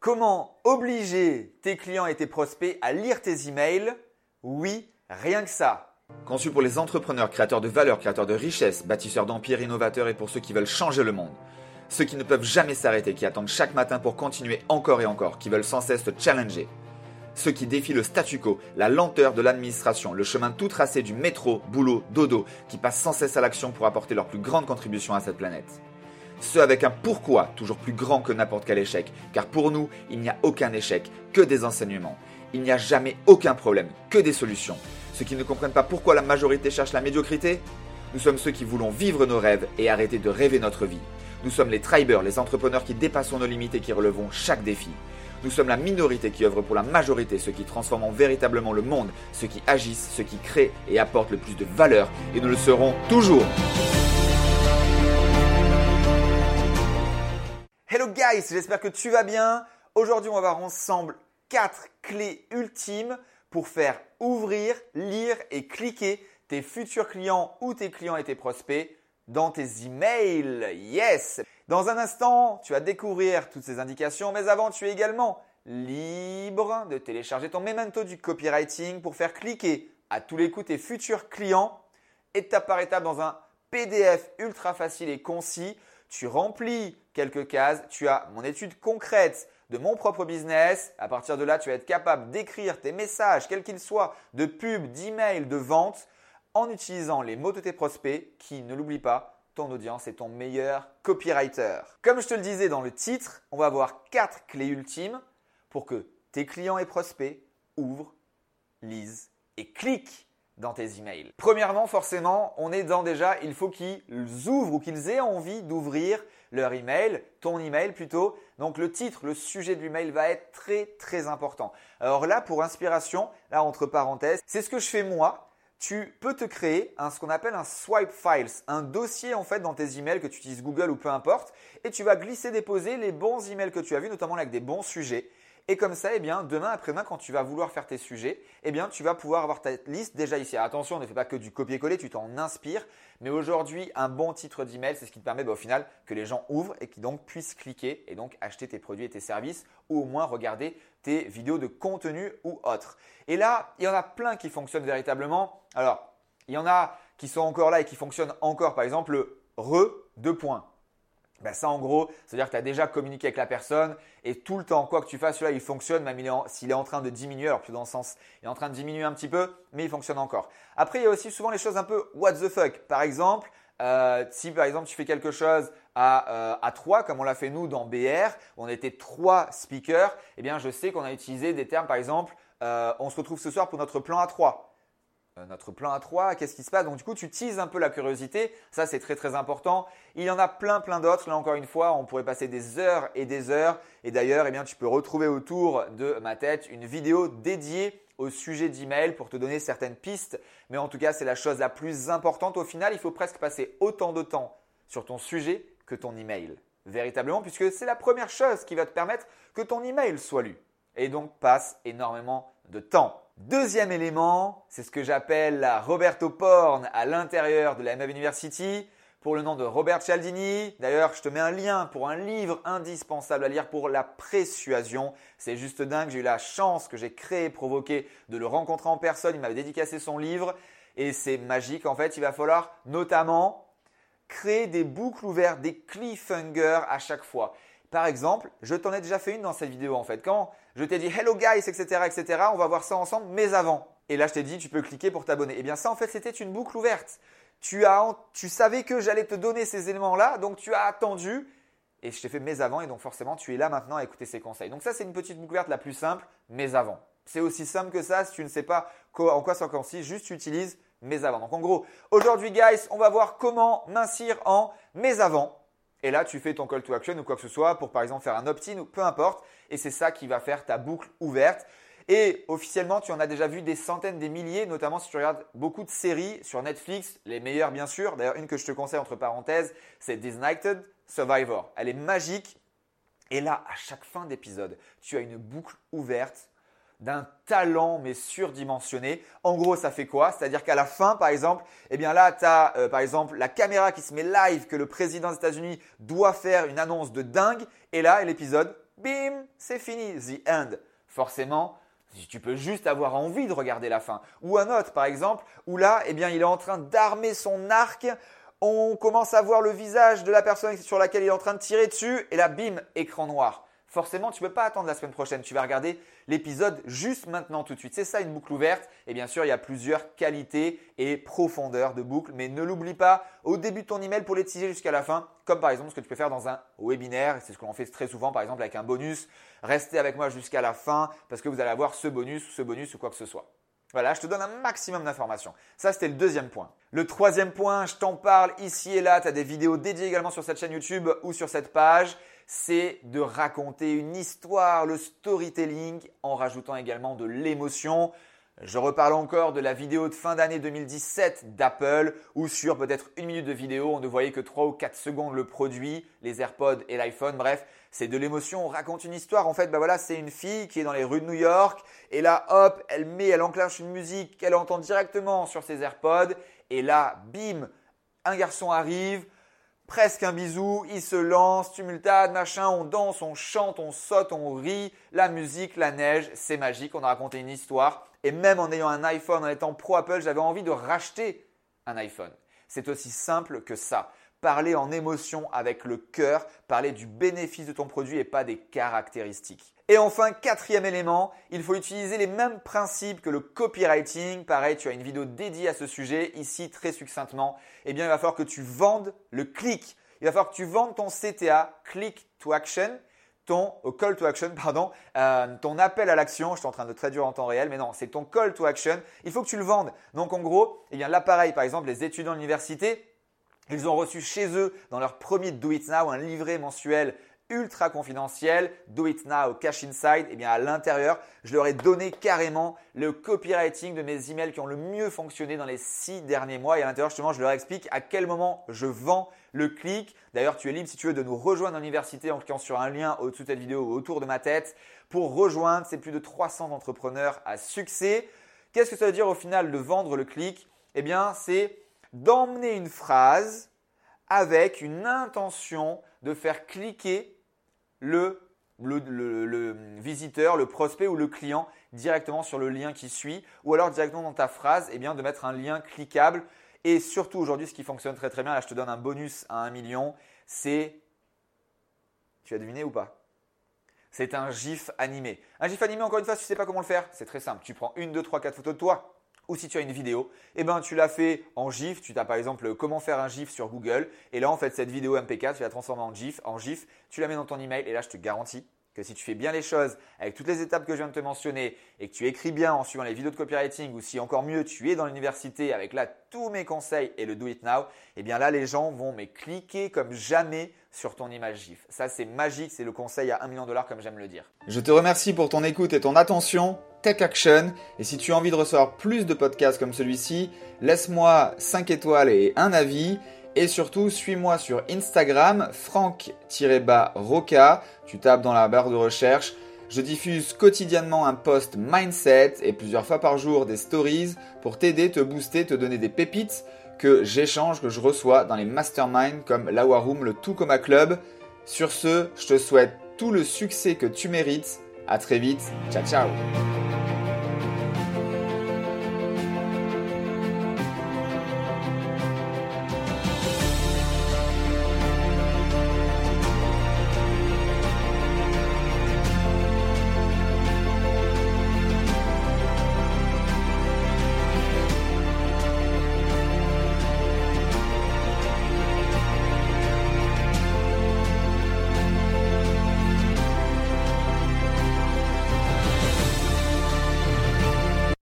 Comment obliger tes clients et tes prospects à lire tes emails? Oui, rien que ça. Conçu pour les entrepreneurs, créateurs de valeur, créateurs de richesse, bâtisseurs d'empires, innovateurs et pour ceux qui veulent changer le monde. Ceux qui ne peuvent jamais s'arrêter, qui attendent chaque matin pour continuer encore et encore, qui veulent sans cesse se challenger. Ceux qui défient le statu quo, la lenteur de l'administration, le chemin tout tracé du métro, boulot, dodo, qui passent sans cesse à l'action pour apporter leur plus grande contribution à cette planète. Ceux avec un pourquoi toujours plus grand que n'importe quel échec, car pour nous, il n'y a aucun échec, que des enseignements. Il n'y a jamais aucun problème, que des solutions. Ceux qui ne comprennent pas pourquoi la majorité cherche la médiocrité Nous sommes ceux qui voulons vivre nos rêves et arrêter de rêver notre vie. Nous sommes les tribers, les entrepreneurs qui dépassons nos limites et qui relevons chaque défi. Nous sommes la minorité qui œuvre pour la majorité, ceux qui transforment véritablement le monde, ceux qui agissent, ceux qui créent et apportent le plus de valeur, et nous le serons toujours. Guys, j'espère que tu vas bien. Aujourd'hui, on va voir ensemble 4 clés ultimes pour faire ouvrir, lire et cliquer tes futurs clients ou tes clients et tes prospects dans tes emails. Yes Dans un instant, tu vas découvrir toutes ces indications, mais avant, tu es également libre de télécharger ton memento du copywriting pour faire cliquer à tous les coups tes futurs clients étape par étape dans un PDF ultra facile et concis tu remplis quelques cases, tu as mon étude concrète de mon propre business. À partir de là, tu vas être capable d'écrire tes messages, quels qu'ils soient, de pub, d'email, de vente, en utilisant les mots de tes prospects qui, ne l'oublie pas, ton audience est ton meilleur copywriter. Comme je te le disais dans le titre, on va avoir quatre clés ultimes pour que tes clients et prospects ouvrent, lisent et cliquent dans tes emails. Premièrement, forcément, on est dans déjà, il faut qu'ils ouvrent ou qu'ils aient envie d'ouvrir leur email, ton email plutôt. Donc le titre, le sujet de l'email va être très très important. Alors là, pour inspiration, là entre parenthèses, c'est ce que je fais moi. Tu peux te créer ce qu'on appelle un swipe files, un dossier en fait dans tes emails que tu utilises Google ou peu importe, et tu vas glisser déposer les bons emails que tu as vus, notamment avec des bons sujets. Et comme ça, eh bien, demain après-demain, quand tu vas vouloir faire tes sujets, eh bien, tu vas pouvoir avoir ta liste déjà ici. attention, ne fais pas que du copier-coller, tu t'en inspires. Mais aujourd'hui, un bon titre d'email, c'est ce qui te permet bah, au final que les gens ouvrent et qui donc puissent cliquer et donc acheter tes produits et tes services ou au moins regarder tes vidéos de contenu ou autres. Et là, il y en a plein qui fonctionnent véritablement. Alors, il y en a qui sont encore là et qui fonctionnent encore. Par exemple, le re deux points. Ben ça, en gros, c'est-à-dire que tu as déjà communiqué avec la personne et tout le temps, quoi que tu fasses, celui-là, il fonctionne, même s'il est en train de diminuer, alors plus dans le sens, il est en train de diminuer un petit peu, mais il fonctionne encore. Après, il y a aussi souvent les choses un peu what the fuck. Par exemple, euh, si par exemple tu fais quelque chose à, euh, à 3, comme on l'a fait nous dans BR, on était trois speakers, eh bien je sais qu'on a utilisé des termes, par exemple, euh, on se retrouve ce soir pour notre plan à 3. Euh, notre plan A3, qu'est-ce qui se passe? Donc du coup, tu teases un peu la curiosité, ça c'est très très important. Il y en a plein plein d'autres, là encore une fois, on pourrait passer des heures et des heures. Et d'ailleurs, eh bien, tu peux retrouver autour de ma tête une vidéo dédiée au sujet d'email pour te donner certaines pistes. Mais en tout cas, c'est la chose la plus importante. Au final, il faut presque passer autant de temps sur ton sujet que ton email. Véritablement, puisque c'est la première chose qui va te permettre que ton email soit lu. Et donc, passe énormément de temps. Deuxième élément, c'est ce que j'appelle la Roberto Porn à l'intérieur de la MF University pour le nom de Robert Cialdini. D'ailleurs, je te mets un lien pour un livre indispensable à lire pour la persuasion. C'est juste dingue, j'ai eu la chance que j'ai créé, provoqué de le rencontrer en personne. Il m'avait dédicacé son livre et c'est magique. En fait, il va falloir notamment créer des boucles ouvertes, des cliffhangers à chaque fois. Par exemple, je t'en ai déjà fait une dans cette vidéo en fait. Quand je t'ai dit hello guys, etc., etc., on va voir ça ensemble, mais avant. Et là, je t'ai dit, tu peux cliquer pour t'abonner. Eh bien, ça, en fait, c'était une boucle ouverte. Tu, as, tu savais que j'allais te donner ces éléments-là, donc tu as attendu. Et je t'ai fait mais avant, et donc forcément, tu es là maintenant à écouter ces conseils. Donc ça, c'est une petite boucle ouverte la plus simple, mais avant. C'est aussi simple que ça. Si tu ne sais pas en quoi ça consiste, juste tu utilises mais avant. Donc en gros, aujourd'hui, guys, on va voir comment mincir en mais avant. Et là, tu fais ton call to action ou quoi que ce soit pour par exemple faire un opt-in ou peu importe. Et c'est ça qui va faire ta boucle ouverte. Et officiellement, tu en as déjà vu des centaines, des milliers, notamment si tu regardes beaucoup de séries sur Netflix, les meilleures bien sûr. D'ailleurs, une que je te conseille entre parenthèses, c'est Disnighted Survivor. Elle est magique. Et là, à chaque fin d'épisode, tu as une boucle ouverte d'un talent mais surdimensionné. En gros, ça fait quoi? C'est-à-dire qu'à la fin, par exemple, eh bien là, tu as euh, par exemple la caméra qui se met live que le président des États-Unis doit faire une annonce de dingue et là, l'épisode bim, c'est fini, the end. Forcément, si tu peux juste avoir envie de regarder la fin. Ou un autre, par exemple, où là, eh bien, il est en train d'armer son arc. On commence à voir le visage de la personne sur laquelle il est en train de tirer dessus. Et là, bim, écran noir forcément, tu ne peux pas attendre la semaine prochaine. Tu vas regarder l'épisode juste maintenant, tout de suite. C'est ça une boucle ouverte. Et bien sûr, il y a plusieurs qualités et profondeurs de boucle. Mais ne l'oublie pas au début de ton email pour les jusqu'à la fin. Comme par exemple ce que tu peux faire dans un webinaire. C'est ce que l'on fait très souvent, par exemple, avec un bonus. Restez avec moi jusqu'à la fin parce que vous allez avoir ce bonus ou ce bonus ou quoi que ce soit. Voilà, je te donne un maximum d'informations. Ça, c'était le deuxième point. Le troisième point, je t'en parle ici et là. Tu as des vidéos dédiées également sur cette chaîne YouTube ou sur cette page c'est de raconter une histoire, le storytelling, en rajoutant également de l'émotion. Je reparle encore de la vidéo de fin d'année 2017 d'Apple, où sur peut-être une minute de vidéo, on ne voyait que 3 ou 4 secondes le produit, les AirPods et l'iPhone, bref, c'est de l'émotion, on raconte une histoire. En fait, bah voilà, c'est une fille qui est dans les rues de New York, et là, hop, elle met, elle enclenche une musique qu'elle entend directement sur ses AirPods, et là, bim, un garçon arrive, presque un bisou, il se lance, tumultade, machin, on danse, on chante, on saute, on rit, la musique, la neige, c'est magique, on a raconté une histoire. Et même en ayant un iPhone, en étant pro Apple, j'avais envie de racheter un iPhone. C'est aussi simple que ça. Parler en émotion avec le cœur, parler du bénéfice de ton produit et pas des caractéristiques. Et enfin, quatrième élément, il faut utiliser les mêmes principes que le copywriting. Pareil, tu as une vidéo dédiée à ce sujet, ici très succinctement. Eh bien, il va falloir que tu vendes le clic. Il va falloir que tu vendes ton CTA, click to action, ton euh, call to action, pardon, euh, ton appel à l'action. Je suis en train de traduire en temps réel, mais non, c'est ton call to action. Il faut que tu le vendes. Donc, en gros, eh bien, l'appareil, par exemple, les étudiants de l'université, ils ont reçu chez eux, dans leur premier Do It Now, un livret mensuel ultra confidentiel, Do It Now, Cash Inside, et eh bien à l'intérieur, je leur ai donné carrément le copywriting de mes emails qui ont le mieux fonctionné dans les six derniers mois. Et à l'intérieur, justement, je leur explique à quel moment je vends le clic. D'ailleurs, tu es libre si tu veux de nous rejoindre à l'université en cliquant sur un lien au-dessous de cette vidéo ou autour de ma tête pour rejoindre ces plus de 300 entrepreneurs à succès. Qu'est-ce que ça veut dire au final de vendre le clic? Eh bien, c'est d'emmener une phrase avec une intention de faire cliquer le, visiteur, le prospect ou le client directement sur le lien qui suit ou alors directement dans ta phrase, eh bien, de mettre un lien cliquable. Et surtout aujourd'hui, ce qui fonctionne très très bien, là je te donne un bonus à 1 million, c'est... Tu as deviné ou pas? C'est un GIF animé. Un GIF animé, encore une fois, si tu ne sais pas comment le faire, c'est très simple. Tu prends une, deux, trois, quatre photos de toi, ou si tu as une vidéo, eh ben, tu l'as fait en GIF. Tu as par exemple comment faire un GIF sur Google. Et là, en fait, cette vidéo MP4, tu la transformer en GIF, en GIF. Tu la mets dans ton email. Et là, je te garantis que si tu fais bien les choses avec toutes les étapes que je viens de te mentionner et que tu écris bien en suivant les vidéos de copywriting ou si encore mieux tu es dans l'université avec là tous mes conseils et le do it now, eh bien là les gens vont mais cliquer comme jamais sur ton image GIF. Ça c'est magique, c'est le conseil à 1 million de dollars comme j'aime le dire. Je te remercie pour ton écoute et ton attention. Tech Action. Et si tu as envie de recevoir plus de podcasts comme celui-ci, laisse-moi 5 étoiles et un avis. Et surtout, suis-moi sur Instagram, franck-roca. Tu tapes dans la barre de recherche. Je diffuse quotidiennement un post mindset et plusieurs fois par jour des stories pour t'aider, te booster, te donner des pépites que j'échange, que je reçois dans les masterminds comme la Room, le Tout Coma Club. Sur ce, je te souhaite tout le succès que tu mérites. À très vite. Ciao, ciao.